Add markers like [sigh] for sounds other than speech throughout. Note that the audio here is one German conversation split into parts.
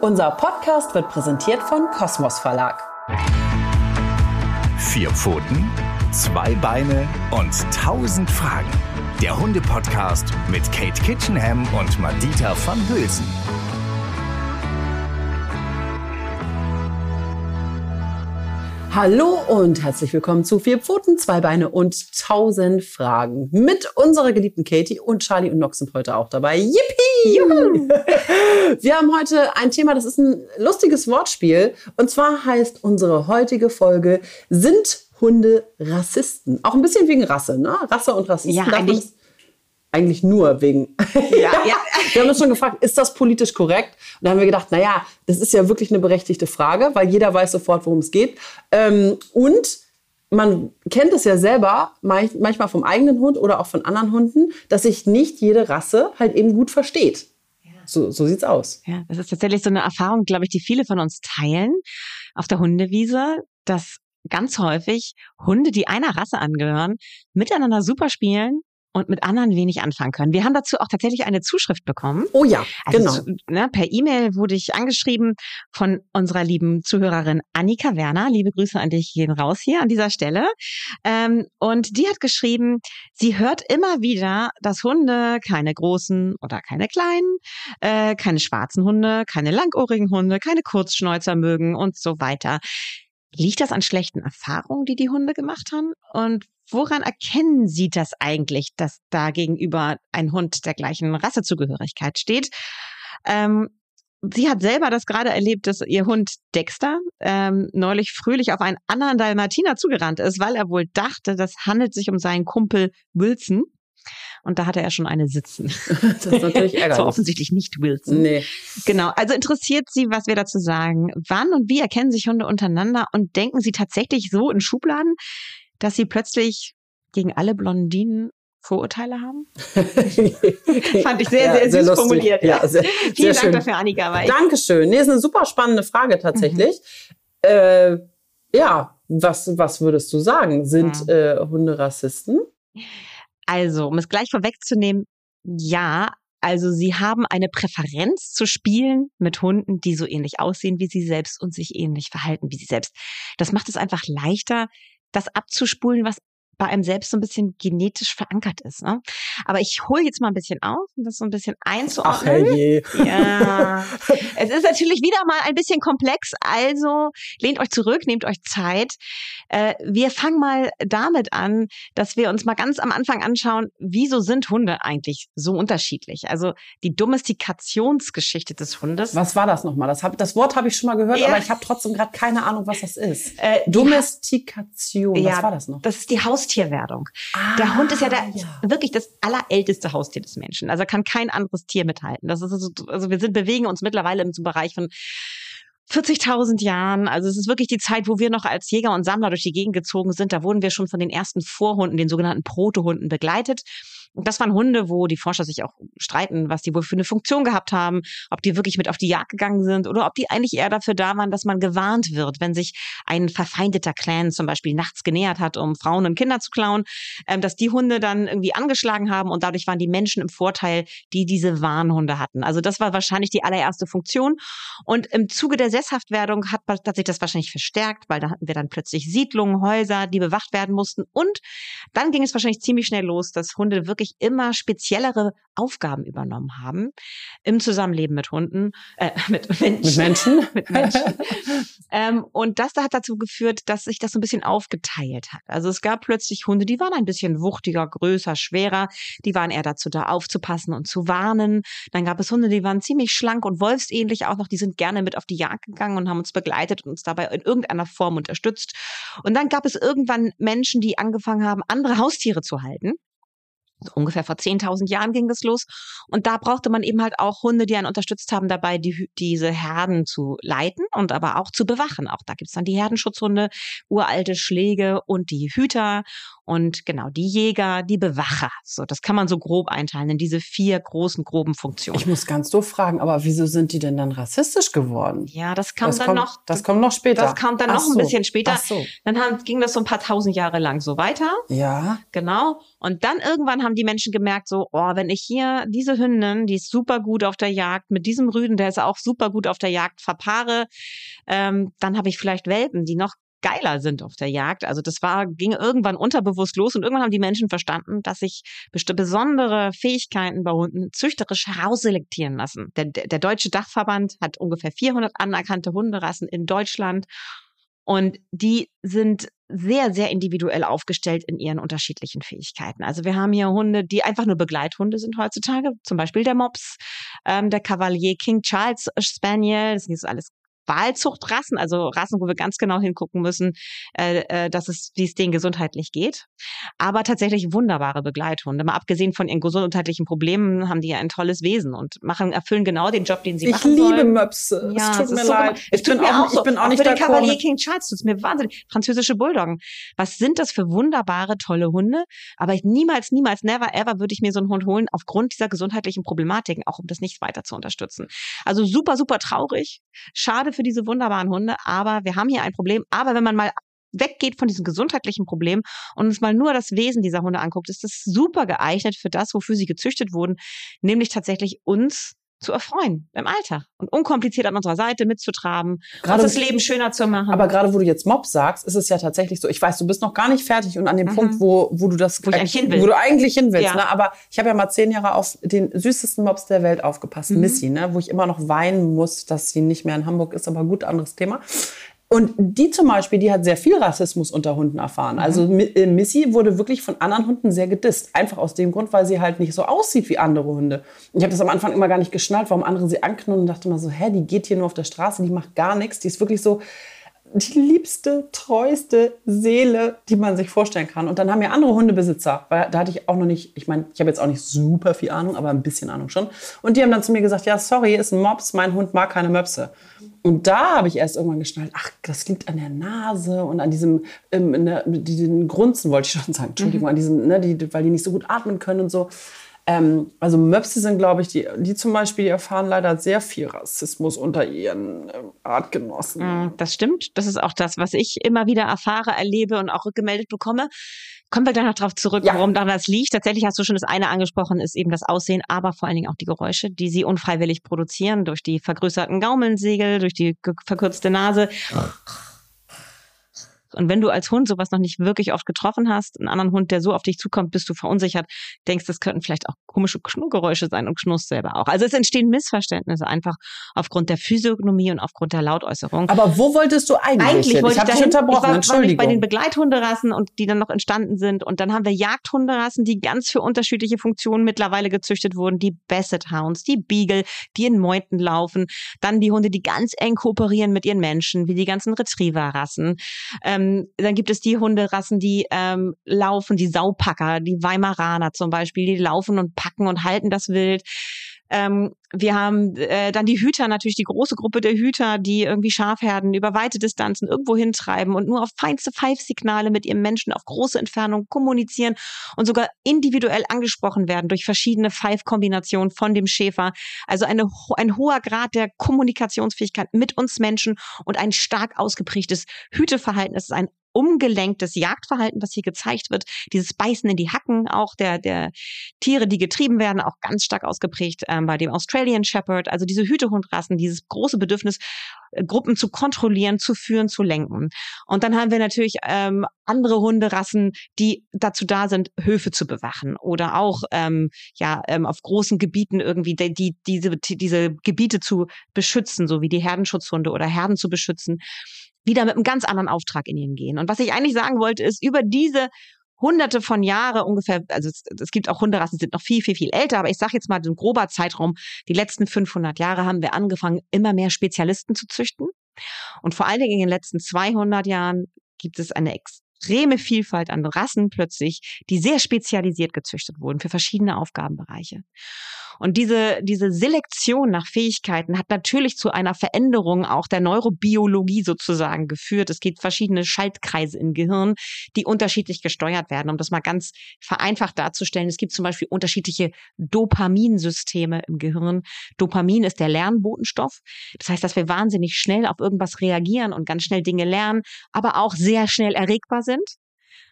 Unser Podcast wird präsentiert von Kosmos Verlag. Vier Pfoten, zwei Beine und tausend Fragen. Der Hunde-Podcast mit Kate Kitchenham und Madita van Hülsen. Hallo und herzlich willkommen zu Vier Pfoten, zwei Beine und tausend Fragen. Mit unserer geliebten Katie und Charlie und Nox sind heute auch dabei. Yippie! Juhu! Wir haben heute ein Thema, das ist ein lustiges Wortspiel. Und zwar heißt unsere heutige Folge Sind Hunde Rassisten? Auch ein bisschen wegen Rasse, ne? Rasse und Rassisten. Ja, eigentlich eigentlich nur wegen. Ja, ja. [laughs] wir haben uns schon gefragt, ist das politisch korrekt? Und da haben wir gedacht, naja, das ist ja wirklich eine berechtigte Frage, weil jeder weiß sofort, worum es geht. Ähm, und man kennt es ja selber, manchmal vom eigenen Hund oder auch von anderen Hunden, dass sich nicht jede Rasse halt eben gut versteht. So, so sieht's aus. Ja, das ist tatsächlich so eine Erfahrung, glaube ich, die viele von uns teilen auf der Hundewiese, dass ganz häufig Hunde, die einer Rasse angehören, miteinander super spielen, und mit anderen wenig anfangen können. Wir haben dazu auch tatsächlich eine Zuschrift bekommen. Oh ja, also genau. Zu, ne, per E-Mail wurde ich angeschrieben von unserer lieben Zuhörerin Annika Werner. Liebe Grüße an dich gehen raus hier an dieser Stelle. Ähm, und die hat geschrieben, sie hört immer wieder, dass Hunde keine großen oder keine kleinen, äh, keine schwarzen Hunde, keine langohrigen Hunde, keine Kurzschnäuzer mögen und so weiter. Liegt das an schlechten Erfahrungen, die die Hunde gemacht haben? Und woran erkennen Sie das eigentlich, dass da gegenüber ein Hund der gleichen Rassezugehörigkeit steht? Ähm, sie hat selber das gerade erlebt, dass ihr Hund Dexter ähm, neulich fröhlich auf einen anderen Dalmatiner zugerannt ist, weil er wohl dachte, das handelt sich um seinen Kumpel Wilson. Und da hatte er schon eine sitzen. [laughs] Das ist natürlich [laughs] ärgerlich. so offensichtlich nicht Wilson. Nee. Genau. Also interessiert Sie, was wir dazu sagen. Wann und wie erkennen sich Hunde untereinander und denken Sie tatsächlich so in Schubladen, dass Sie plötzlich gegen alle Blondinen Vorurteile haben? [laughs] Fand ich sehr, sehr, sehr süß formuliert. Ja, sehr, Vielen sehr Dank schön. dafür, Annika. Weil Dankeschön. Nee, ist eine super spannende Frage tatsächlich. Mhm. Äh, ja, was, was würdest du sagen? Sind ja. äh, Hunde Rassisten? Also, um es gleich vorwegzunehmen, ja, also sie haben eine Präferenz zu spielen mit Hunden, die so ähnlich aussehen wie sie selbst und sich ähnlich verhalten wie sie selbst. Das macht es einfach leichter, das abzuspulen, was bei einem selbst so ein bisschen genetisch verankert ist. Ne? Aber ich hole jetzt mal ein bisschen auf, um das so ein bisschen einzuordnen. Ach herrje. Ja. [laughs] es ist natürlich wieder mal ein bisschen komplex, also lehnt euch zurück, nehmt euch Zeit. Äh, wir fangen mal damit an, dass wir uns mal ganz am Anfang anschauen, wieso sind Hunde eigentlich so unterschiedlich? Also die Domestikationsgeschichte des Hundes. Was war das nochmal? Das, hab, das Wort habe ich schon mal gehört, ja. aber ich habe trotzdem gerade keine Ahnung, was das ist. Äh, Domestikation, ja, was war das noch? Das ist die Haus Haustierwerdung. Ah, der Hund ist ja, der, ja. wirklich das allerälteste Haustier des Menschen. Also kann kein anderes Tier mithalten. Das ist also, also wir sind bewegen uns mittlerweile im Bereich von 40.000 Jahren. Also es ist wirklich die Zeit, wo wir noch als Jäger und Sammler durch die Gegend gezogen sind. Da wurden wir schon von den ersten Vorhunden, den sogenannten Protohunden, begleitet. Und das waren Hunde, wo die Forscher sich auch streiten, was die wohl für eine Funktion gehabt haben, ob die wirklich mit auf die Jagd gegangen sind oder ob die eigentlich eher dafür da waren, dass man gewarnt wird, wenn sich ein verfeindeter Clan zum Beispiel nachts genähert hat, um Frauen und Kinder zu klauen, ähm, dass die Hunde dann irgendwie angeschlagen haben und dadurch waren die Menschen im Vorteil, die diese Warnhunde hatten. Also das war wahrscheinlich die allererste Funktion. Und im Zuge der Sesshaftwerdung hat, hat sich das wahrscheinlich verstärkt, weil da hatten wir dann plötzlich Siedlungen, Häuser, die bewacht werden mussten. Und dann ging es wahrscheinlich ziemlich schnell los, dass Hunde wirklich immer speziellere Aufgaben übernommen haben im Zusammenleben mit Hunden, äh, [laughs] mit Menschen. Mit Menschen? [laughs] mit Menschen. [laughs] ähm, und das hat dazu geführt, dass sich das so ein bisschen aufgeteilt hat. Also es gab plötzlich Hunde, die waren ein bisschen wuchtiger, größer, schwerer. Die waren eher dazu da, aufzupassen und zu warnen. Dann gab es Hunde, die waren ziemlich schlank und wolfsähnlich auch noch. Die sind gerne mit auf die Jagd gegangen und haben uns begleitet und uns dabei in irgendeiner Form unterstützt. Und dann gab es irgendwann Menschen, die angefangen haben, andere Haustiere zu halten ungefähr vor 10.000 Jahren ging das los. Und da brauchte man eben halt auch Hunde, die einen unterstützt haben, dabei die, diese Herden zu leiten und aber auch zu bewachen. Auch da gibt's dann die Herdenschutzhunde, uralte Schläge und die Hüter und genau die Jäger, die Bewacher. So, das kann man so grob einteilen in diese vier großen groben Funktionen. Ich muss ganz doof fragen, aber wieso sind die denn dann rassistisch geworden? Ja, das kam das dann kommt, noch. Das kommt noch später. Das kam dann Ach noch so. ein bisschen später. So. Dann haben, ging das so ein paar tausend Jahre lang so weiter. Ja. Genau. Und dann irgendwann haben haben die Menschen gemerkt, so, oh, wenn ich hier diese Hündin, die ist super gut auf der Jagd, mit diesem Rüden, der ist auch super gut auf der Jagd, verpaare, ähm, dann habe ich vielleicht Welpen, die noch geiler sind auf der Jagd. Also das war, ging irgendwann unterbewusst los und irgendwann haben die Menschen verstanden, dass sich bestimmte besondere Fähigkeiten bei Hunden züchterisch herausselektieren lassen. Der, der Deutsche Dachverband hat ungefähr 400 anerkannte Hunderassen in Deutschland und die sind sehr, sehr individuell aufgestellt in ihren unterschiedlichen Fähigkeiten. Also wir haben hier Hunde, die einfach nur Begleithunde sind heutzutage, zum Beispiel der Mops, ähm, der Cavalier King Charles Spaniel, das sind alles Wahlzuchtrassen, also Rassen, wo wir ganz genau hingucken müssen, äh, äh, dass es, wie es denen gesundheitlich geht. Aber tatsächlich wunderbare Begleithunde. Mal abgesehen von ihren gesundheitlichen Problemen haben die ja ein tolles Wesen und machen, erfüllen genau den Job, den sie ich machen sollen. Ich liebe Möpse. Ja, es tut mir so leid. Ich bin, auch, so. ich bin auch nicht der Cavalier King Charles tut's mir wahnsinnig. Französische Bulldoggen. Was sind das für wunderbare, tolle Hunde? Aber ich niemals, niemals, never ever würde ich mir so einen Hund holen aufgrund dieser gesundheitlichen Problematiken, auch um das nicht weiter zu unterstützen. Also super, super traurig. Schade für diese wunderbaren Hunde, aber wir haben hier ein Problem. Aber wenn man mal weggeht von diesem gesundheitlichen Problem und uns mal nur das Wesen dieser Hunde anguckt, ist das super geeignet für das, wofür sie gezüchtet wurden, nämlich tatsächlich uns zu erfreuen im Alter und unkompliziert an unserer Seite mitzutraben, gerade, uns das Leben schöner zu machen. Aber gerade wo du jetzt Mob sagst, ist es ja tatsächlich so. Ich weiß, du bist noch gar nicht fertig und an dem mhm. Punkt, wo, wo du das, wo, ich eigentlich hin will. wo du eigentlich hin willst. Ja. Ne? Aber ich habe ja mal zehn Jahre auf den süßesten Mobs der Welt aufgepasst, mhm. Missy, ne? wo ich immer noch weinen muss, dass sie nicht mehr in Hamburg ist. Aber gut, anderes Thema. Und die zum Beispiel, die hat sehr viel Rassismus unter Hunden erfahren. Also mhm. Also Missy wurde wirklich von anderen Hunden sehr gedisst. Einfach aus dem Grund, weil sie halt nicht so aussieht wie andere Hunde. Ich habe das am Anfang immer gar nicht geschnallt, warum andere sie anknurren und dachte immer so, hä, die geht hier nur auf der Straße, die macht gar nichts. Die ist wirklich so die liebste, treueste Seele, die man sich vorstellen kann. Und dann haben ja andere Hundebesitzer, weil da hatte ich auch noch nicht, ich meine, ich habe jetzt auch nicht super viel Ahnung, aber ein bisschen Ahnung schon. Und die haben dann zu mir gesagt, ja, sorry, ist ein Mops, mein Hund mag keine Möpse. Und da habe ich erst irgendwann geschnallt, ach, das liegt an der Nase und an diesem, ähm, der, diesen Grunzen, wollte ich schon sagen, Entschuldigung, mhm. an diesem, ne, die, weil die nicht so gut atmen können und so. Ähm, also Möpse sind, glaube ich, die, die zum Beispiel, die erfahren leider sehr viel Rassismus unter ihren äh, Artgenossen. Das stimmt. Das ist auch das, was ich immer wieder erfahre, erlebe und auch rückgemeldet bekomme. Kommen wir gleich noch darauf zurück, ja. warum daran das liegt. Tatsächlich hast du schon das eine angesprochen, ist eben das Aussehen, aber vor allen Dingen auch die Geräusche, die sie unfreiwillig produzieren durch die vergrößerten Gaumelsegel, durch die verkürzte Nase. Und wenn du als Hund sowas noch nicht wirklich oft getroffen hast, einen anderen Hund, der so auf dich zukommt, bist du verunsichert, denkst, das könnten vielleicht auch komische Schnurgeräusche sein und schnurst selber auch. Also es entstehen Missverständnisse einfach aufgrund der Physiognomie und aufgrund der Lautäußerung. Aber wo wolltest du eigentlich? Eigentlich wollte ich, ich dahin, unterbrochen. Ich war, war bei den Begleithunderassen und die dann noch entstanden sind. Und dann haben wir Jagdhunderassen, die ganz für unterschiedliche Funktionen mittlerweile gezüchtet wurden. Die Basset Hounds, die Beagle, die in Meuten laufen. Dann die Hunde, die ganz eng kooperieren mit ihren Menschen, wie die ganzen Retriever-Rassen. Ähm, ähm, dann gibt es die Hunderassen, die ähm, laufen, die Saupacker, die Weimaraner zum Beispiel, die laufen und packen und halten das Wild. Ähm, wir haben äh, dann die Hüter, natürlich die große Gruppe der Hüter, die irgendwie Schafherden über weite Distanzen irgendwo hintreiben und nur auf feinste Pfeifsignale mit ihrem Menschen auf große Entfernung kommunizieren und sogar individuell angesprochen werden durch verschiedene Pfeifkombinationen von dem Schäfer. Also eine, ein hoher Grad der Kommunikationsfähigkeit mit uns Menschen und ein stark ausgeprägtes Hüteverhalten. Es ist ein umgelenktes Jagdverhalten, was hier gezeigt wird. Dieses Beißen in die Hacken auch der, der Tiere, die getrieben werden, auch ganz stark ausgeprägt ähm, bei dem Australian Shepherd. Also diese Hütehundrassen, dieses große Bedürfnis, äh, Gruppen zu kontrollieren, zu führen, zu lenken. Und dann haben wir natürlich ähm, andere Hunderassen, die dazu da sind, Höfe zu bewachen oder auch ähm, ja ähm, auf großen Gebieten irgendwie die, die, diese, diese Gebiete zu beschützen, so wie die Herdenschutzhunde oder Herden zu beschützen wieder mit einem ganz anderen Auftrag in ihn gehen. Und was ich eigentlich sagen wollte, ist, über diese hunderte von Jahre ungefähr, also es, es gibt auch Hunderassen, die sind noch viel, viel, viel älter, aber ich sage jetzt mal den grober Zeitraum, die letzten 500 Jahre haben wir angefangen, immer mehr Spezialisten zu züchten. Und vor allen Dingen in den letzten 200 Jahren gibt es eine extreme Vielfalt an Rassen plötzlich, die sehr spezialisiert gezüchtet wurden für verschiedene Aufgabenbereiche. Und diese, diese Selektion nach Fähigkeiten hat natürlich zu einer Veränderung auch der Neurobiologie sozusagen geführt. Es gibt verschiedene Schaltkreise im Gehirn, die unterschiedlich gesteuert werden. Um das mal ganz vereinfacht darzustellen, es gibt zum Beispiel unterschiedliche Dopaminsysteme im Gehirn. Dopamin ist der Lernbotenstoff. Das heißt, dass wir wahnsinnig schnell auf irgendwas reagieren und ganz schnell Dinge lernen, aber auch sehr schnell erregbar sind.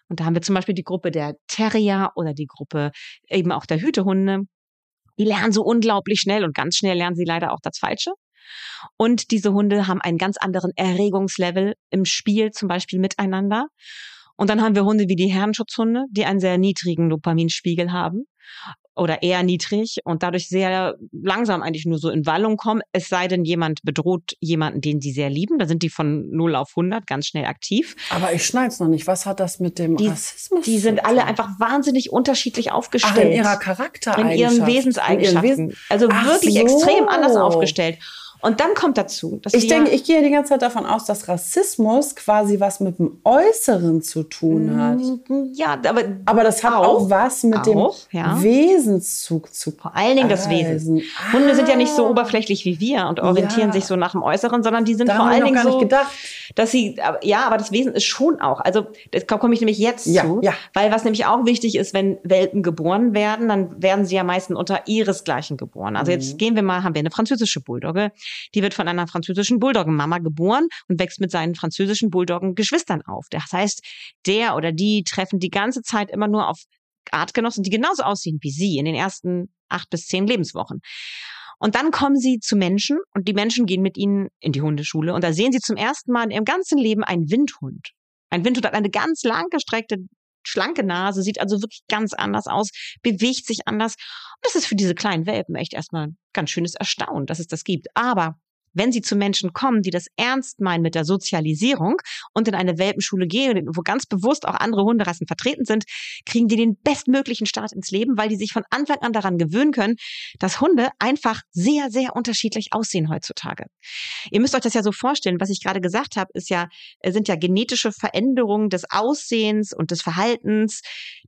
Und da haben wir zum Beispiel die Gruppe der Terrier oder die Gruppe eben auch der Hütehunde. Die lernen so unglaublich schnell und ganz schnell lernen sie leider auch das Falsche. Und diese Hunde haben einen ganz anderen Erregungslevel im Spiel, zum Beispiel miteinander. Und dann haben wir Hunde wie die Herrenschutzhunde, die einen sehr niedrigen Dopaminspiegel haben oder eher niedrig und dadurch sehr langsam eigentlich nur so in Wallung kommen. Es sei denn, jemand bedroht jemanden, den sie sehr lieben. Da sind die von 0 auf 100 ganz schnell aktiv. Aber ich schneid's noch nicht. Was hat das mit dem die, Rassismus Die sind alle einfach wahnsinnig unterschiedlich aufgestellt. Ach, in ihrer Charaktereigenschaft. In ihren Wesenseigenschaften. In ihren Wesen also Ach wirklich so. extrem anders aufgestellt. Und dann kommt dazu, dass ich denke, ich gehe die ganze Zeit davon aus, dass Rassismus quasi was mit dem Äußeren zu tun hat. Mm, ja, aber aber das hat auch, auch was mit auch, dem ja. Wesenszug zu Vor allen Dingen das Wesen. Ah. Hunde sind ja nicht so oberflächlich wie wir und orientieren ja. sich so nach dem Äußeren, sondern die sind da vor allen Dingen so, dass sie ja, aber das Wesen ist schon auch. Also das komme ich nämlich jetzt ja, zu, ja. weil was nämlich auch wichtig ist, wenn Welpen geboren werden, dann werden sie ja meistens unter ihresgleichen geboren. Also mhm. jetzt gehen wir mal, haben wir eine französische Bulldogge die wird von einer französischen Bulldoggenmama geboren und wächst mit seinen französischen Bulldoggen-Geschwistern auf. Das heißt, der oder die treffen die ganze Zeit immer nur auf Artgenossen, die genauso aussehen wie sie in den ersten acht bis zehn Lebenswochen. Und dann kommen sie zu Menschen und die Menschen gehen mit ihnen in die Hundeschule und da sehen sie zum ersten Mal in ihrem ganzen Leben einen Windhund. Ein Windhund hat eine ganz langgestreckte schlanke Nase, sieht also wirklich ganz anders aus, bewegt sich anders. Und das ist für diese kleinen Welpen echt erstmal ganz schönes Erstaunen, dass es das gibt. Aber wenn sie zu Menschen kommen, die das ernst meinen mit der Sozialisierung und in eine Welpenschule gehen, wo ganz bewusst auch andere Hunderassen vertreten sind, kriegen die den bestmöglichen Start ins Leben, weil die sich von Anfang an daran gewöhnen können, dass Hunde einfach sehr, sehr unterschiedlich aussehen heutzutage. Ihr müsst euch das ja so vorstellen, was ich gerade gesagt habe, ist ja, sind ja genetische Veränderungen des Aussehens und des Verhaltens,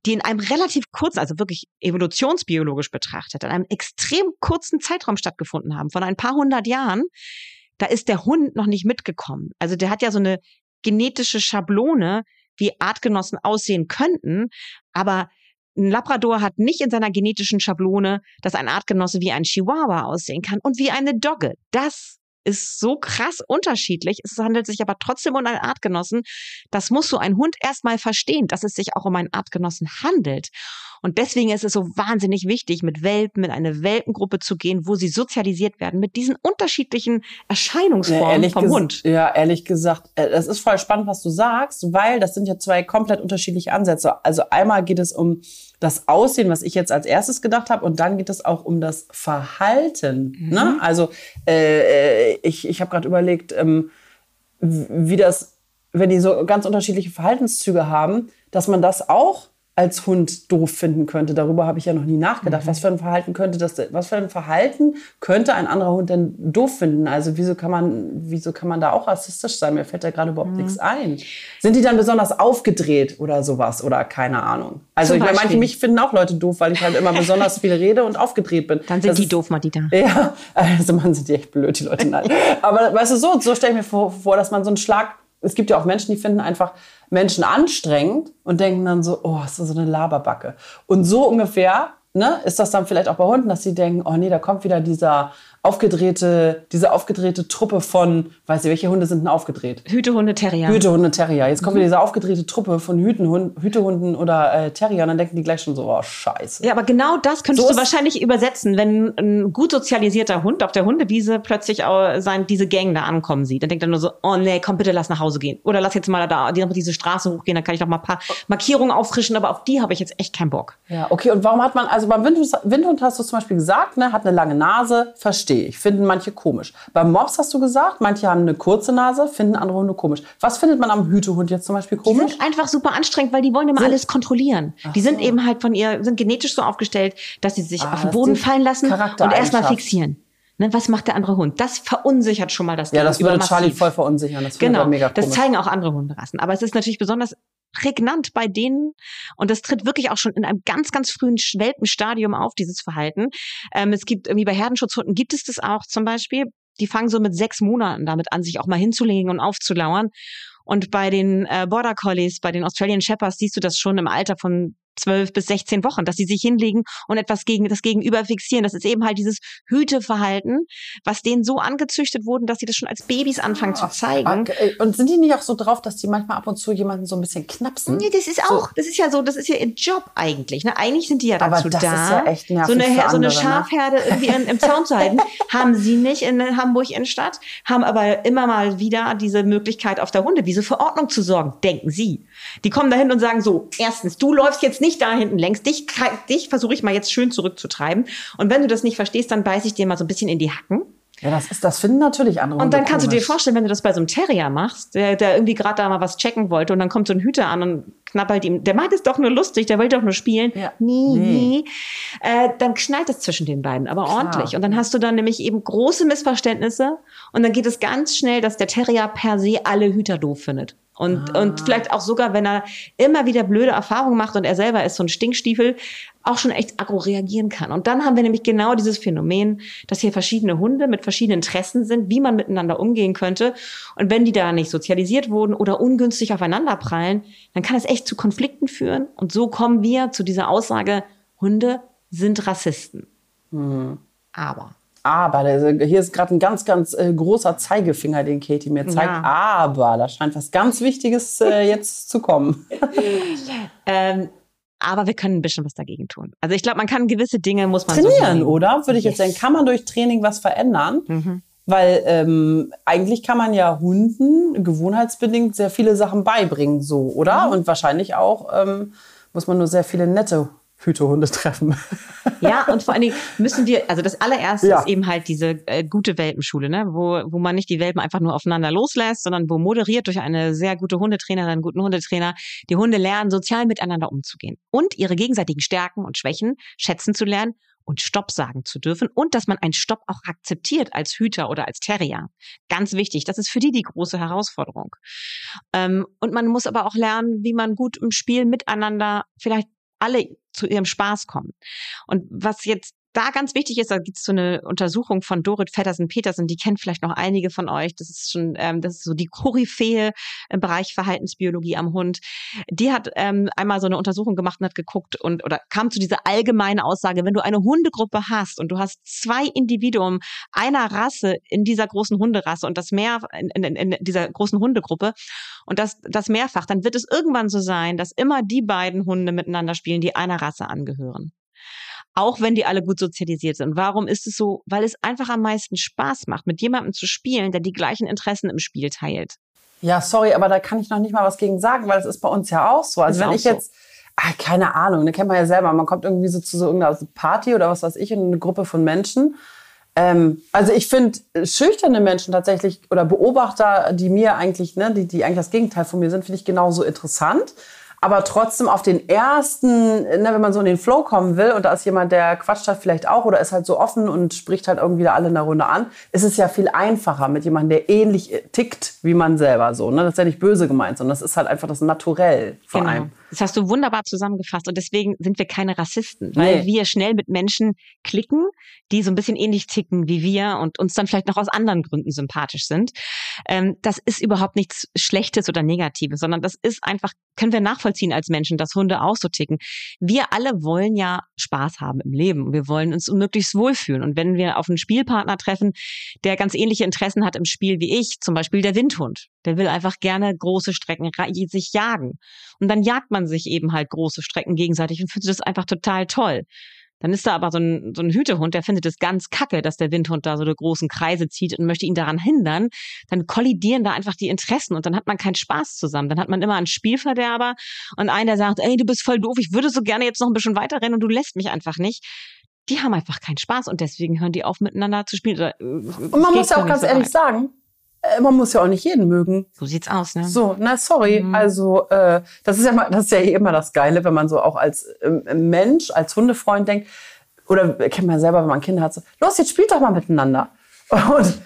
die in einem relativ kurzen, also wirklich evolutionsbiologisch betrachtet, in einem extrem kurzen Zeitraum stattgefunden haben, von ein paar hundert Jahren, da ist der Hund noch nicht mitgekommen. Also der hat ja so eine genetische Schablone, wie Artgenossen aussehen könnten, aber ein Labrador hat nicht in seiner genetischen Schablone, dass ein Artgenosse wie ein Chihuahua aussehen kann und wie eine Dogge. Das ist so krass unterschiedlich. Es handelt sich aber trotzdem um einen Artgenossen. Das muss so ein Hund erstmal verstehen, dass es sich auch um einen Artgenossen handelt. Und deswegen ist es so wahnsinnig wichtig, mit Welpen, in eine Welpengruppe zu gehen, wo sie sozialisiert werden mit diesen unterschiedlichen Erscheinungsformen ja, vom Hund. Ja, ehrlich gesagt, äh, das ist voll spannend, was du sagst, weil das sind ja zwei komplett unterschiedliche Ansätze. Also einmal geht es um das Aussehen, was ich jetzt als erstes gedacht habe, und dann geht es auch um das Verhalten. Mhm. Ne? Also äh, äh ich, ich habe gerade überlegt, ähm, wie das, wenn die so ganz unterschiedliche Verhaltenszüge haben, dass man das auch als Hund doof finden könnte. Darüber habe ich ja noch nie nachgedacht. Mhm. Was für ein Verhalten könnte das, was für ein Verhalten könnte ein anderer Hund denn doof finden? Also wieso kann man, wieso kann man da auch rassistisch sein? Mir fällt da gerade überhaupt mhm. nichts ein. Sind die dann besonders aufgedreht oder sowas oder keine Ahnung? Also ich meine, manche mich finden auch Leute doof, weil ich halt immer besonders viel rede und aufgedreht bin. Dann sind das die ist, doof, Madita. Ja, also man sind die echt blöd, die Leute. Nein. [laughs] Aber weißt du, so, so stelle ich mir vor, vor, dass man so einen Schlag es gibt ja auch Menschen, die finden einfach Menschen anstrengend und denken dann so, oh, ist das so eine Laberbacke. Und so ungefähr ne, ist das dann vielleicht auch bei Hunden, dass sie denken, oh nee, da kommt wieder dieser aufgedrehte, diese aufgedrehte Truppe von, weiß ich, welche Hunde sind denn aufgedreht? Hütehunde, Terrier. Hütehunde, Terrier. Jetzt kommt mhm. wieder diese aufgedrehte Truppe von Hütenhund, Hütehunden oder äh, Terrier und dann denken die gleich schon so, oh scheiße. Ja, aber genau das könntest so du wahrscheinlich übersetzen, wenn ein gut sozialisierter Hund auf der Hundewiese plötzlich auch sein, diese Gang da ankommen sieht. Dann denkt er nur so, oh nee, komm bitte, lass nach Hause gehen. Oder lass jetzt mal da diese Straße hochgehen, dann kann ich noch mal ein paar Markierungen auffrischen, aber auf die habe ich jetzt echt keinen Bock. Ja, okay. Und warum hat man, also beim Windhund, Windhund hast du zum Beispiel gesagt, ne, hat eine lange Nase, verstehe verstehe ich. Finden manche komisch. Beim Mops hast du gesagt, manche haben eine kurze Nase, finden andere Hunde komisch. Was findet man am Hütehund jetzt zum Beispiel komisch? Die sind einfach super anstrengend, weil die wollen immer sind, alles kontrollieren. die sind so. eben halt von ihr, sind genetisch so aufgestellt, dass sie sich ah, auf den Boden fallen lassen und erstmal fixieren. Ne, was macht der andere Hund? Das verunsichert schon mal das Ja, das würde Charlie voll verunsichern. Das genau, das zeigen auch andere Hunderassen. Aber es ist natürlich besonders prägnant bei denen und das tritt wirklich auch schon in einem ganz, ganz frühen Welpenstadium auf, dieses Verhalten. Ähm, es gibt irgendwie bei Herdenschutzhunden gibt es das auch zum Beispiel. Die fangen so mit sechs Monaten damit an, sich auch mal hinzulegen und aufzulauern. Und bei den äh, Border Collies, bei den Australian Shepherds siehst du das schon im Alter von zwölf bis 16 Wochen, dass sie sich hinlegen und etwas gegen das Gegenüber fixieren. Das ist eben halt dieses Hüteverhalten, was denen so angezüchtet wurden, dass sie das schon als Babys anfangen zu zeigen. Und sind die nicht auch so drauf, dass die manchmal ab und zu jemanden so ein bisschen knapsen? Nee, das ist auch, so. das ist ja so, das ist ja ihr Job eigentlich. Ne? Eigentlich sind die ja dazu Aber das da, ist ja echt so eine, andere, so eine Schafherde ne? irgendwie in, im Zaun zu halten. [laughs] haben sie nicht in Hamburg Innenstadt, haben aber immer mal wieder diese Möglichkeit auf der Hundewiese für Ordnung zu sorgen, denken sie. Die kommen dahin und sagen so, erstens, du läufst jetzt nicht da hinten längs, dich, dich versuche ich mal jetzt schön zurückzutreiben. Und wenn du das nicht verstehst, dann beiß ich dir mal so ein bisschen in die Hacken. Ja, das ist, das finden natürlich andere. Und dann kannst komisch. du dir vorstellen, wenn du das bei so einem Terrier machst, der, der irgendwie gerade da mal was checken wollte und dann kommt so ein Hüter an und knabbert ihm, der meint es doch nur lustig, der will doch nur spielen. Ja. Nee, nee. Äh, dann knallt es zwischen den beiden, aber Klar. ordentlich. Und dann hast du dann nämlich eben große Missverständnisse und dann geht es ganz schnell, dass der Terrier per se alle Hüter doof findet. Und, ah. und vielleicht auch sogar, wenn er immer wieder blöde Erfahrungen macht und er selber ist so ein Stinkstiefel, auch schon echt aggro reagieren kann. Und dann haben wir nämlich genau dieses Phänomen, dass hier verschiedene Hunde mit verschiedenen Interessen sind, wie man miteinander umgehen könnte. Und wenn die da nicht sozialisiert wurden oder ungünstig aufeinander prallen, dann kann es echt zu Konflikten führen. Und so kommen wir zu dieser Aussage, Hunde sind Rassisten. Mhm. Aber aber. Hier ist gerade ein ganz, ganz äh, großer Zeigefinger, den Katie mir zeigt. Ja. Aber da scheint was ganz Wichtiges äh, jetzt zu kommen. [laughs] ähm, aber wir können ein bisschen was dagegen tun. Also ich glaube, man kann gewisse Dinge, muss man Trainieren, so oder? Würde ich yes. jetzt sagen, kann man durch Training was verändern? Mhm. Weil ähm, eigentlich kann man ja Hunden gewohnheitsbedingt sehr viele Sachen beibringen, so, oder? Mhm. Und wahrscheinlich auch ähm, muss man nur sehr viele nette Hütehunde treffen. Ja, und vor allen Dingen müssen wir, also das allererste ja. ist eben halt diese äh, gute Welpenschule, ne? wo, wo man nicht die Welpen einfach nur aufeinander loslässt, sondern wo moderiert durch eine sehr gute Hundetrainerin, einen guten Hundetrainer, die Hunde lernen, sozial miteinander umzugehen und ihre gegenseitigen Stärken und Schwächen schätzen zu lernen und Stopp sagen zu dürfen und dass man einen Stopp auch akzeptiert als Hüter oder als Terrier. Ganz wichtig. Das ist für die die große Herausforderung. Ähm, und man muss aber auch lernen, wie man gut im Spiel miteinander vielleicht alle zu ihrem Spaß kommen. Und was jetzt da ganz wichtig ist, da gibt es so eine Untersuchung von Dorit Feddersen-Petersen, die kennt vielleicht noch einige von euch. Das ist schon, ähm, das ist so die Koryphäe im Bereich Verhaltensbiologie am Hund. Die hat ähm, einmal so eine Untersuchung gemacht und hat geguckt und oder kam zu dieser allgemeinen Aussage, wenn du eine Hundegruppe hast und du hast zwei Individuen einer Rasse in dieser großen Hunderasse und das mehr in, in, in dieser großen Hundegruppe und das, das mehrfach, dann wird es irgendwann so sein, dass immer die beiden Hunde miteinander spielen, die einer Rasse angehören auch wenn die alle gut sozialisiert sind. Warum ist es so? Weil es einfach am meisten Spaß macht, mit jemandem zu spielen, der die gleichen Interessen im Spiel teilt. Ja, sorry, aber da kann ich noch nicht mal was gegen sagen, weil es ist bei uns ja auch so. Also ist wenn ich so. jetzt, ah, keine Ahnung, ne, kennt man ja selber, man kommt irgendwie so zu so irgendeiner Party oder was weiß ich in eine Gruppe von Menschen. Ähm, also ich finde schüchterne Menschen tatsächlich oder Beobachter, die mir eigentlich, ne, die, die eigentlich das Gegenteil von mir sind, finde ich genauso interessant aber trotzdem auf den ersten, ne, wenn man so in den Flow kommen will und da ist jemand, der quatscht halt vielleicht auch oder ist halt so offen und spricht halt irgendwie da alle in der Runde an, ist es ja viel einfacher mit jemandem, der ähnlich tickt wie man selber so. Ne? Das ist ja nicht böse gemeint, sondern das ist halt einfach das Naturell von genau. einem. Das hast du wunderbar zusammengefasst und deswegen sind wir keine Rassisten, weil nee. wir schnell mit Menschen klicken, die so ein bisschen ähnlich ticken wie wir und uns dann vielleicht noch aus anderen Gründen sympathisch sind. Ähm, das ist überhaupt nichts Schlechtes oder Negatives, sondern das ist einfach, können wir nachvollziehen als Menschen, dass Hunde auch so ticken. Wir alle wollen ja Spaß haben im Leben. Wir wollen uns möglichst wohlfühlen. Und wenn wir auf einen Spielpartner treffen, der ganz ähnliche Interessen hat im Spiel wie ich, zum Beispiel der Windhund, der will einfach gerne große Strecken sich jagen. Und dann jagt man sich eben halt große Strecken gegenseitig und findet das einfach total toll. Dann ist da aber so ein, so ein Hütehund, der findet es ganz kacke, dass der Windhund da so eine großen Kreise zieht und möchte ihn daran hindern. Dann kollidieren da einfach die Interessen und dann hat man keinen Spaß zusammen. Dann hat man immer einen Spielverderber und einen, der sagt, ey, du bist voll doof, ich würde so gerne jetzt noch ein bisschen weiterrennen und du lässt mich einfach nicht die haben einfach keinen Spaß und deswegen hören die auf, miteinander zu spielen. Äh, und man muss ja auch ganz so ehrlich sagen, man muss ja auch nicht jeden mögen. So sieht's aus, ne? So, na sorry. Mhm. Also äh, das ist ja mal, das ist ja eh immer das Geile, wenn man so auch als äh, Mensch, als Hundefreund denkt, oder kennt man selber, wenn man Kinder hat, so, los, jetzt spielt doch mal miteinander. [laughs] Und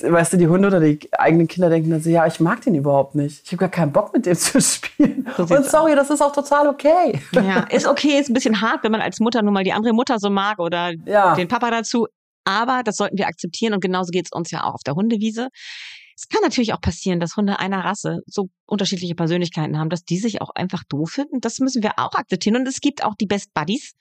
weißt du, die Hunde oder die eigenen Kinder denken dann so, ja, ich mag den überhaupt nicht. Ich habe gar keinen Bock mit dem zu [laughs] spielen. So und sorry, das ist auch total okay. Ja, ist okay, ist ein bisschen hart, wenn man als Mutter nun mal die andere Mutter so mag oder ja. den Papa dazu. Aber das sollten wir akzeptieren und genauso geht es uns ja auch auf der Hundewiese Es kann natürlich auch passieren, dass Hunde einer Rasse so unterschiedliche Persönlichkeiten haben, dass die sich auch einfach doof finden. Das müssen wir auch akzeptieren. Und es gibt auch die Best Buddies.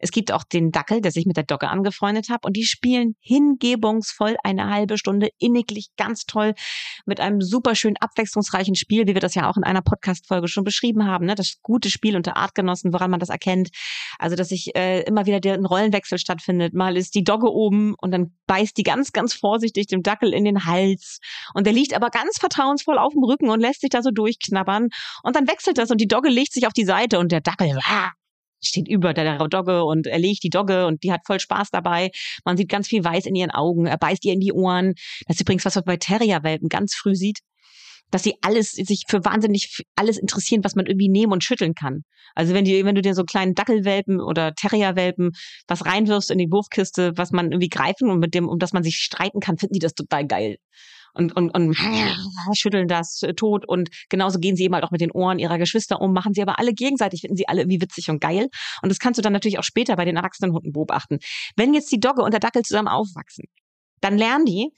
Es gibt auch den Dackel, der sich mit der Dogge angefreundet hat. Und die spielen hingebungsvoll eine halbe Stunde inniglich ganz toll mit einem super schön abwechslungsreichen Spiel, wie wir das ja auch in einer Podcast-Folge schon beschrieben haben. Ne? Das gute Spiel unter Artgenossen, woran man das erkennt. Also, dass sich äh, immer wieder der, ein Rollenwechsel stattfindet. Mal ist die Dogge oben und dann beißt die ganz, ganz vorsichtig dem Dackel in den Hals. Und der liegt aber ganz vertrauensvoll auf dem Rücken und lässt sich da so durchknabbern. Und dann wechselt das und die Dogge legt sich auf die Seite und der Dackel ah, steht über der Dogge und er legt die Dogge und die hat voll Spaß dabei. Man sieht ganz viel Weiß in ihren Augen. Er beißt ihr in die Ohren. Das ist übrigens was, man bei Terrierwelpen ganz früh sieht dass sie alles sich für wahnsinnig alles interessieren, was man irgendwie nehmen und schütteln kann. Also wenn die, wenn du dir so kleinen Dackelwelpen oder Terrierwelpen was reinwirfst in die Wurfkiste, was man irgendwie greifen und mit dem, um das man sich streiten kann, finden die das total geil und, und, und [laughs] schütteln das äh, tot. Und genauso gehen sie eben halt auch mit den Ohren ihrer Geschwister um, machen sie aber alle gegenseitig, finden sie alle irgendwie witzig und geil. Und das kannst du dann natürlich auch später bei den erwachsenen Hunden beobachten. Wenn jetzt die Dogge und der Dackel zusammen aufwachsen, dann lernen die,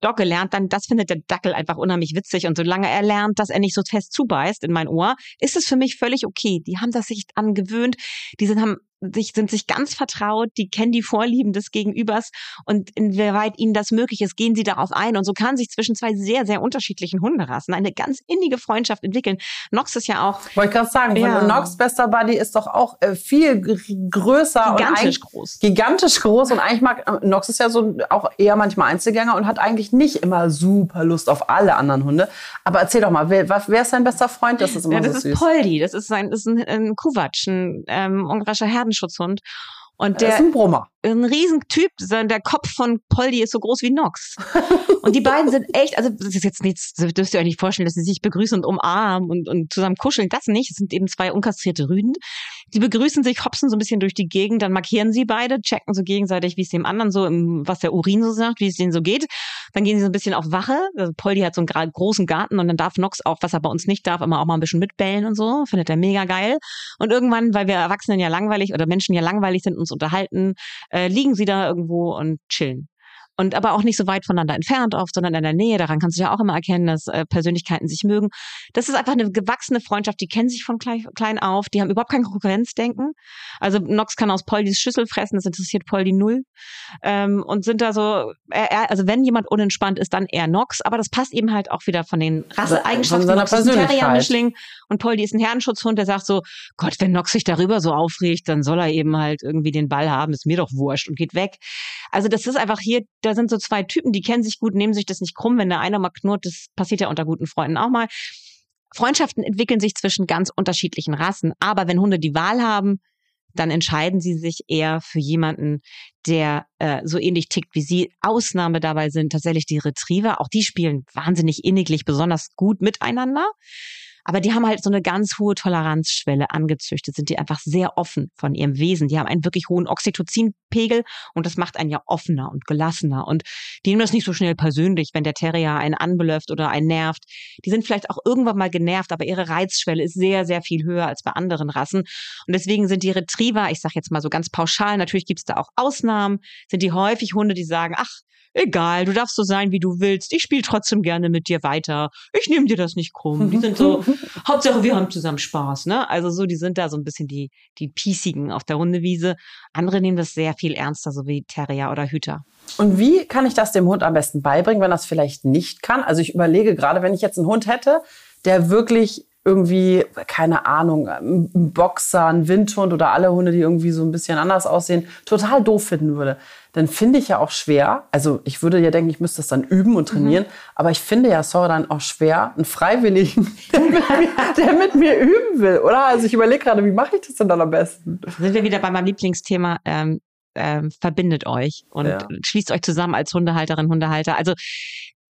Dogge lernt, dann das findet der Dackel einfach unheimlich witzig. Und solange er lernt, dass er nicht so fest zubeißt in mein Ohr, ist es für mich völlig okay. Die haben das sich angewöhnt. Die sind, haben sich, sind sich ganz vertraut, die kennen die Vorlieben des Gegenübers und inwieweit ihnen das möglich ist, gehen sie darauf ein. Und so kann sich zwischen zwei sehr, sehr unterschiedlichen Hunderassen eine ganz innige Freundschaft entwickeln. Nox ist ja auch. Wollte ich gerade sagen, ja. Nox bester Buddy ist doch auch äh, viel größer gigantisch groß. Gigantisch groß und eigentlich mag äh, Nox ist ja so auch eher manchmal Einzelgänger und hat eigentlich nicht immer super Lust auf alle anderen Hunde. Aber erzähl doch mal, wer, wer ist sein bester Freund? Das ist immer ja, das so ist Poldi. Das ist ein, das ist ein, ein Kuwatsch, ein ähm, ungarischer Herdenschutzhund. Und der, das ist ein Brummer ein Riesentyp. Der Kopf von Poldi ist so groß wie Nox. Und die beiden sind echt, also das ist jetzt nichts, das dürft ihr euch nicht vorstellen, dass sie sich begrüßen und umarmen und, und zusammen kuscheln. Das nicht. Es sind eben zwei unkastrierte Rüden. Die begrüßen sich, hopsen so ein bisschen durch die Gegend, dann markieren sie beide, checken so gegenseitig, wie es dem anderen so, was der Urin so sagt, wie es denen so geht. Dann gehen sie so ein bisschen auf Wache. Also Poldi hat so einen großen Garten und dann darf Nox auch, was er bei uns nicht darf, immer auch mal ein bisschen mitbellen und so. Findet er mega geil. Und irgendwann, weil wir Erwachsenen ja langweilig oder Menschen ja langweilig sind, uns unterhalten, äh, liegen sie da irgendwo und chillen und aber auch nicht so weit voneinander entfernt oft, sondern in der Nähe. Daran kannst du ja auch immer erkennen, dass äh, Persönlichkeiten sich mögen. Das ist einfach eine gewachsene Freundschaft. Die kennen sich von klein, klein auf. Die haben überhaupt kein Konkurrenzdenken. Also Nox kann aus Poldis Schüssel fressen. Das interessiert Poldi null. Ähm, und sind da so, er, er, also wenn jemand unentspannt ist, dann eher Nox. Aber das passt eben halt auch wieder von den Rasseeigenschaften. Nox ist ein Terrier-Mischling und Poldi ist ein Herdenschutzhund, der sagt so, Gott, wenn Nox sich darüber so aufregt, dann soll er eben halt irgendwie den Ball haben. Ist mir doch wurscht und geht weg. Also das ist einfach hier da sind so zwei Typen, die kennen sich gut, nehmen sich das nicht krumm, wenn der eine mal knurrt, das passiert ja unter guten Freunden auch mal. Freundschaften entwickeln sich zwischen ganz unterschiedlichen Rassen, aber wenn Hunde die Wahl haben, dann entscheiden sie sich eher für jemanden, der äh, so ähnlich tickt wie sie. Ausnahme dabei sind tatsächlich die Retriever. Auch die spielen wahnsinnig inniglich, besonders gut miteinander. Aber die haben halt so eine ganz hohe Toleranzschwelle angezüchtet, sind die einfach sehr offen von ihrem Wesen. Die haben einen wirklich hohen Oxytocinpegel und das macht einen ja offener und gelassener. Und die nehmen das nicht so schnell persönlich, wenn der Terrier einen anbeläuft oder einen nervt. Die sind vielleicht auch irgendwann mal genervt, aber ihre Reizschwelle ist sehr, sehr viel höher als bei anderen Rassen. Und deswegen sind die Retriever, ich sage jetzt mal so ganz pauschal, natürlich gibt es da auch Ausnahmen, sind die häufig Hunde, die sagen, ach, egal, du darfst so sein, wie du willst. Ich spiele trotzdem gerne mit dir weiter. Ich nehme dir das nicht krumm. Die sind so, [laughs] Hauptsache wir haben zusammen Spaß, ne? Also so, die sind da so ein bisschen die, die Piesigen auf der Hundewiese. Andere nehmen das sehr viel ernster, so wie Terrier oder Hüter. Und wie kann ich das dem Hund am besten beibringen, wenn das vielleicht nicht kann? Also ich überlege gerade, wenn ich jetzt einen Hund hätte, der wirklich irgendwie, keine Ahnung, ein Boxer, ein Windhund oder alle Hunde, die irgendwie so ein bisschen anders aussehen, total doof finden würde dann finde ich ja auch schwer, also ich würde ja denken, ich müsste das dann üben und trainieren, mhm. aber ich finde ja sorry, dann auch schwer, einen Freiwilligen, [laughs] der mit, mir, der mit mir üben will, oder? Also ich überlege gerade, wie mache ich das denn dann am besten? Sind wir wieder bei meinem Lieblingsthema, ähm, ähm, verbindet euch und ja. schließt euch zusammen als Hundehalterin, Hundehalter. Also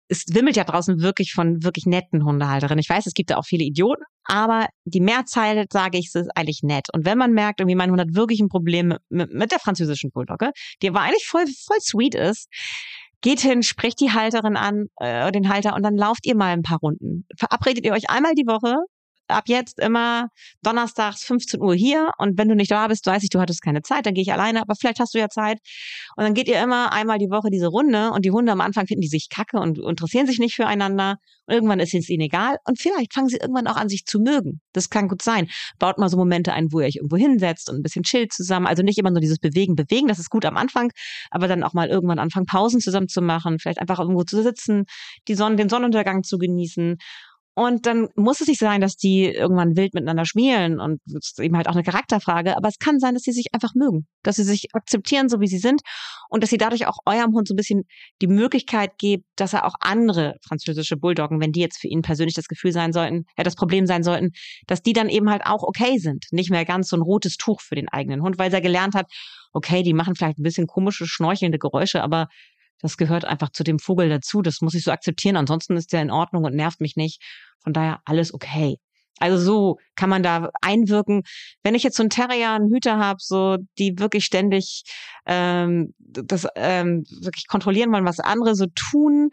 es wimmelt ja draußen wirklich von wirklich netten Hundehalterinnen. Ich weiß, es gibt da auch viele Idioten, aber die Mehrzahl, sage ich, ist eigentlich nett. Und wenn man merkt, irgendwie mein Hund hat wirklich ein Problem mit, mit der französischen Bulldogge, die aber eigentlich voll, voll sweet ist, geht hin, sprecht die Halterin an, äh, den Halter und dann lauft ihr mal ein paar Runden. Verabredet ihr euch einmal die Woche ab jetzt immer donnerstags 15 Uhr hier und wenn du nicht da bist, weiß ich, du hattest keine Zeit, dann gehe ich alleine, aber vielleicht hast du ja Zeit. Und dann geht ihr immer einmal die Woche diese Runde und die Hunde am Anfang finden die sich kacke und interessieren sich nicht füreinander. Und irgendwann ist es ihnen egal und vielleicht fangen sie irgendwann auch an, sich zu mögen. Das kann gut sein. Baut mal so Momente ein, wo ihr euch irgendwo hinsetzt und ein bisschen chillt zusammen. Also nicht immer nur dieses Bewegen, Bewegen, das ist gut am Anfang, aber dann auch mal irgendwann anfangen, Pausen zusammen zu machen, vielleicht einfach irgendwo zu sitzen, die Sonne, den Sonnenuntergang zu genießen und dann muss es nicht sein, dass die irgendwann wild miteinander spielen und das ist eben halt auch eine Charakterfrage. Aber es kann sein, dass sie sich einfach mögen, dass sie sich akzeptieren, so wie sie sind und dass sie dadurch auch eurem Hund so ein bisschen die Möglichkeit gibt, dass er auch andere französische Bulldoggen, wenn die jetzt für ihn persönlich das Gefühl sein sollten, ja, das Problem sein sollten, dass die dann eben halt auch okay sind. Nicht mehr ganz so ein rotes Tuch für den eigenen Hund, weil er gelernt hat, okay, die machen vielleicht ein bisschen komische, schnorchelnde Geräusche, aber das gehört einfach zu dem Vogel dazu. Das muss ich so akzeptieren. Ansonsten ist der in Ordnung und nervt mich nicht. Von daher alles okay. Also so kann man da einwirken. Wenn ich jetzt so einen Terrier, einen Hüter habe, so die wirklich ständig ähm, das ähm, wirklich kontrollieren wollen, was andere so tun,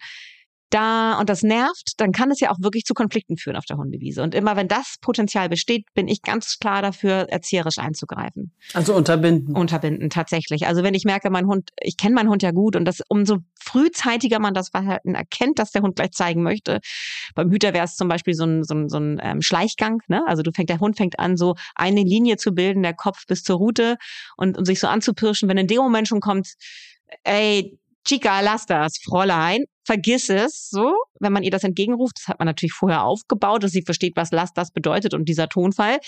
da und das nervt, dann kann es ja auch wirklich zu Konflikten führen auf der Hundewiese. Und immer wenn das Potenzial besteht, bin ich ganz klar dafür, erzieherisch einzugreifen. Also unterbinden. Unterbinden, tatsächlich. Also wenn ich merke, mein Hund, ich kenne meinen Hund ja gut und das umso frühzeitiger man das Verhalten erkennt, dass der Hund gleich zeigen möchte. Beim Hüter wäre es zum Beispiel so ein, so ein, so ein ähm, Schleichgang. Ne? Also du fängt, der Hund fängt an, so eine Linie zu bilden, der Kopf bis zur Route und, und sich so anzupirschen. Wenn in dem Moment schon kommt, ey, Chica, lass das, Fräulein, vergiss es, so, wenn man ihr das entgegenruft, das hat man natürlich vorher aufgebaut, dass sie versteht, was lass das bedeutet und dieser Tonfall.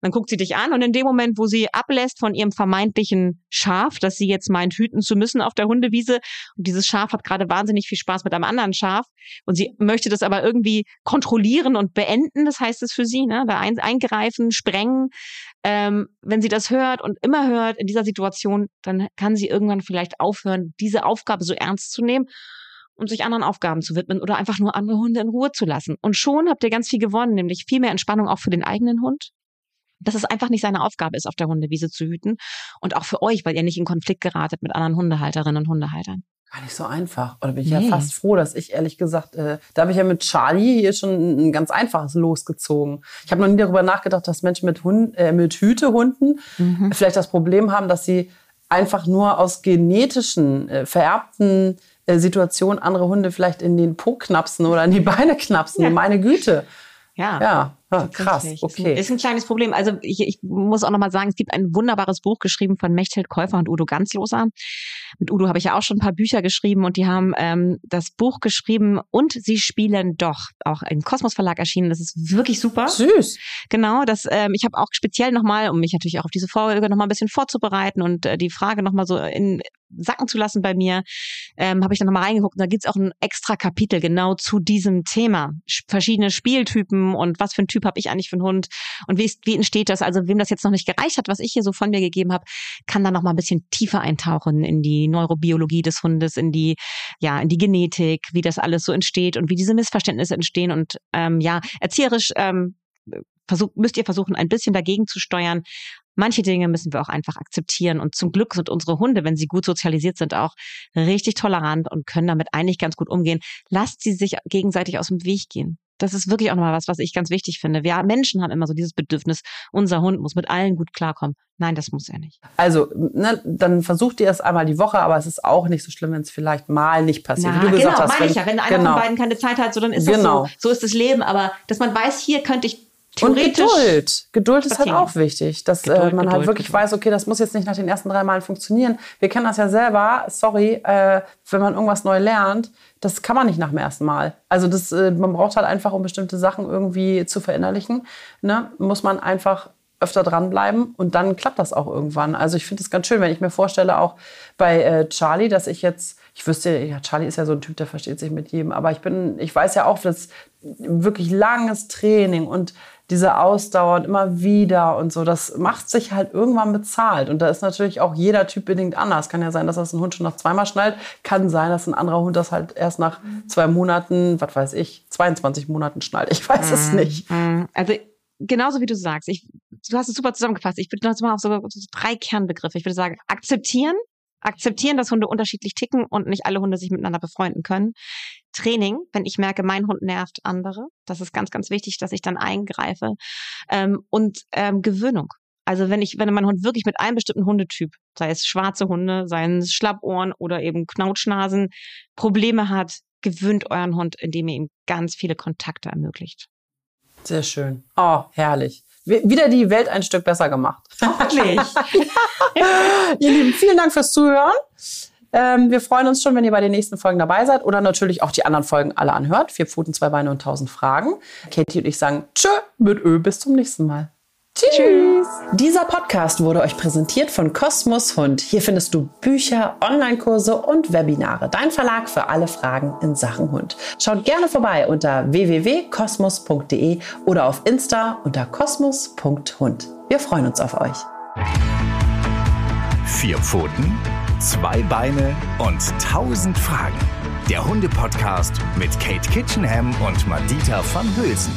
Dann guckt sie dich an und in dem Moment, wo sie ablässt von ihrem vermeintlichen Schaf, dass sie jetzt meint, hüten zu müssen auf der Hundewiese und dieses Schaf hat gerade wahnsinnig viel Spaß mit einem anderen Schaf und sie möchte das aber irgendwie kontrollieren und beenden, das heißt es für sie, ne, da ein, eingreifen, sprengen. Ähm, wenn sie das hört und immer hört in dieser Situation, dann kann sie irgendwann vielleicht aufhören, diese Aufgabe so ernst zu nehmen und sich anderen Aufgaben zu widmen oder einfach nur andere Hunde in Ruhe zu lassen. Und schon habt ihr ganz viel gewonnen, nämlich viel mehr Entspannung auch für den eigenen Hund. Dass es einfach nicht seine Aufgabe ist, auf der Hundewiese zu hüten. Und auch für euch, weil ihr nicht in Konflikt geratet mit anderen Hundehalterinnen und Hundehaltern. Gar nicht so einfach. Oder bin ich nee. ja fast froh, dass ich ehrlich gesagt, äh, da habe ich ja mit Charlie hier schon ein ganz einfaches losgezogen. Ich habe noch nie darüber nachgedacht, dass Menschen mit, Hund, äh, mit Hütehunden mhm. vielleicht das Problem haben, dass sie einfach nur aus genetischen, äh, vererbten Situation andere Hunde vielleicht in den Po knapsen oder in die Beine knapsen. Ja. Meine Güte. Ja. Ja. Ah, krass, okay. Ist ein kleines Problem. Also ich, ich muss auch nochmal sagen, es gibt ein wunderbares Buch geschrieben von Mechthild Käufer und Udo Ganzloser. Mit Udo habe ich ja auch schon ein paar Bücher geschrieben und die haben ähm, das Buch geschrieben und sie spielen doch auch im Kosmos Verlag erschienen. Das ist wirklich super. Süß. Genau, das ähm, ich habe auch speziell nochmal, um mich natürlich auch auf diese Folge nochmal ein bisschen vorzubereiten und äh, die Frage nochmal so in sacken zu lassen bei mir, ähm, habe ich dann nochmal reingeguckt. Und da gibt's auch ein extra Kapitel genau zu diesem Thema. Verschiedene Spieltypen und was für ein Typ habe ich eigentlich für einen Hund und wie, ist, wie entsteht das? Also wem das jetzt noch nicht gereicht hat, was ich hier so von mir gegeben habe, kann da noch mal ein bisschen tiefer eintauchen in die Neurobiologie des Hundes, in die ja in die Genetik, wie das alles so entsteht und wie diese Missverständnisse entstehen und ähm, ja erzieherisch ähm, versuch, müsst ihr versuchen, ein bisschen dagegen zu steuern. Manche Dinge müssen wir auch einfach akzeptieren. Und zum Glück sind unsere Hunde, wenn sie gut sozialisiert sind, auch richtig tolerant und können damit eigentlich ganz gut umgehen. Lasst sie sich gegenseitig aus dem Weg gehen das ist wirklich auch nochmal was, was ich ganz wichtig finde. Wir Menschen haben immer so dieses Bedürfnis, unser Hund muss mit allen gut klarkommen. Nein, das muss er nicht. Also, ne, dann versucht ihr es einmal die Woche, aber es ist auch nicht so schlimm, wenn es vielleicht mal nicht passiert. Na, wie du genau, gesagt hast, meine ich ja. Wenn einer genau. von beiden keine Zeit hat, so dann ist genau. das so. So ist das Leben. Aber dass man weiß, hier könnte ich und Geduld. Geduld ist halt auch wichtig, dass äh, Geduld, äh, man halt Geduld, wirklich Geduld. weiß, okay, das muss jetzt nicht nach den ersten drei Malen funktionieren. Wir kennen das ja selber, sorry, äh, wenn man irgendwas neu lernt, das kann man nicht nach dem ersten Mal. Also das, äh, man braucht halt einfach, um bestimmte Sachen irgendwie zu verinnerlichen, ne, muss man einfach öfter dranbleiben und dann klappt das auch irgendwann. Also ich finde es ganz schön, wenn ich mir vorstelle, auch bei äh, Charlie, dass ich jetzt, ich wüsste, ja, Charlie ist ja so ein Typ, der versteht sich mit jedem, aber ich bin, ich weiß ja auch, dass wirklich langes Training und diese Ausdauer und immer wieder und so, das macht sich halt irgendwann bezahlt. Und da ist natürlich auch jeder Typ bedingt anders. Kann ja sein, dass das ein Hund schon nach zweimal schnallt. Kann sein, dass ein anderer Hund das halt erst nach zwei Monaten, was weiß ich, 22 Monaten schnallt. Ich weiß es mhm. nicht. Mhm. Also genauso wie du sagst, ich, du hast es super zusammengefasst. Ich würde noch mal auf so, so drei Kernbegriffe. Ich würde sagen, akzeptieren, Akzeptieren, dass Hunde unterschiedlich ticken und nicht alle Hunde sich miteinander befreunden können. Training, wenn ich merke, mein Hund nervt andere. Das ist ganz, ganz wichtig, dass ich dann eingreife. Ähm, und ähm, Gewöhnung. Also wenn ich, wenn mein Hund wirklich mit einem bestimmten Hundetyp, sei es schwarze Hunde, seien es Schlappohren oder eben Knautschnasen, Probleme hat, gewöhnt euren Hund, indem ihr ihm ganz viele Kontakte ermöglicht. Sehr schön. Oh, herrlich. Wieder die Welt ein Stück besser gemacht. [laughs] Wirklich. [laughs] ihr Lieben, vielen Dank fürs Zuhören. Ähm, wir freuen uns schon, wenn ihr bei den nächsten Folgen dabei seid oder natürlich auch die anderen Folgen alle anhört. Vier Pfoten, zwei Beine und tausend Fragen. Katie und ich sagen Tschö mit Ö. Bis zum nächsten Mal. Tschüss. Dieser Podcast wurde euch präsentiert von Kosmos Hund. Hier findest du Bücher, Online-Kurse und Webinare. Dein Verlag für alle Fragen in Sachen Hund. Schaut gerne vorbei unter www.kosmos.de oder auf Insta unter kosmos.hund. Wir freuen uns auf euch. Vier Pfoten, zwei Beine und tausend Fragen. Der Hunde-Podcast mit Kate Kitchenham und Madita van Hülsen.